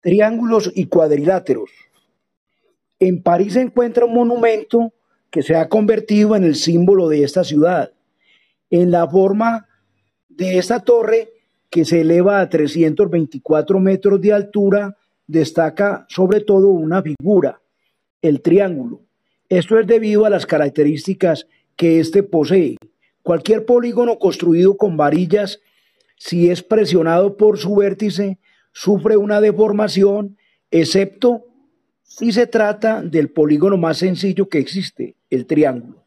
triángulos y cuadriláteros. En París se encuentra un monumento que se ha convertido en el símbolo de esta ciudad, en la forma de esta torre que se eleva a 324 metros de altura, destaca sobre todo una figura, el triángulo. Esto es debido a las características que éste posee. Cualquier polígono construido con varillas, si es presionado por su vértice, sufre una deformación, excepto si se trata del polígono más sencillo que existe, el triángulo.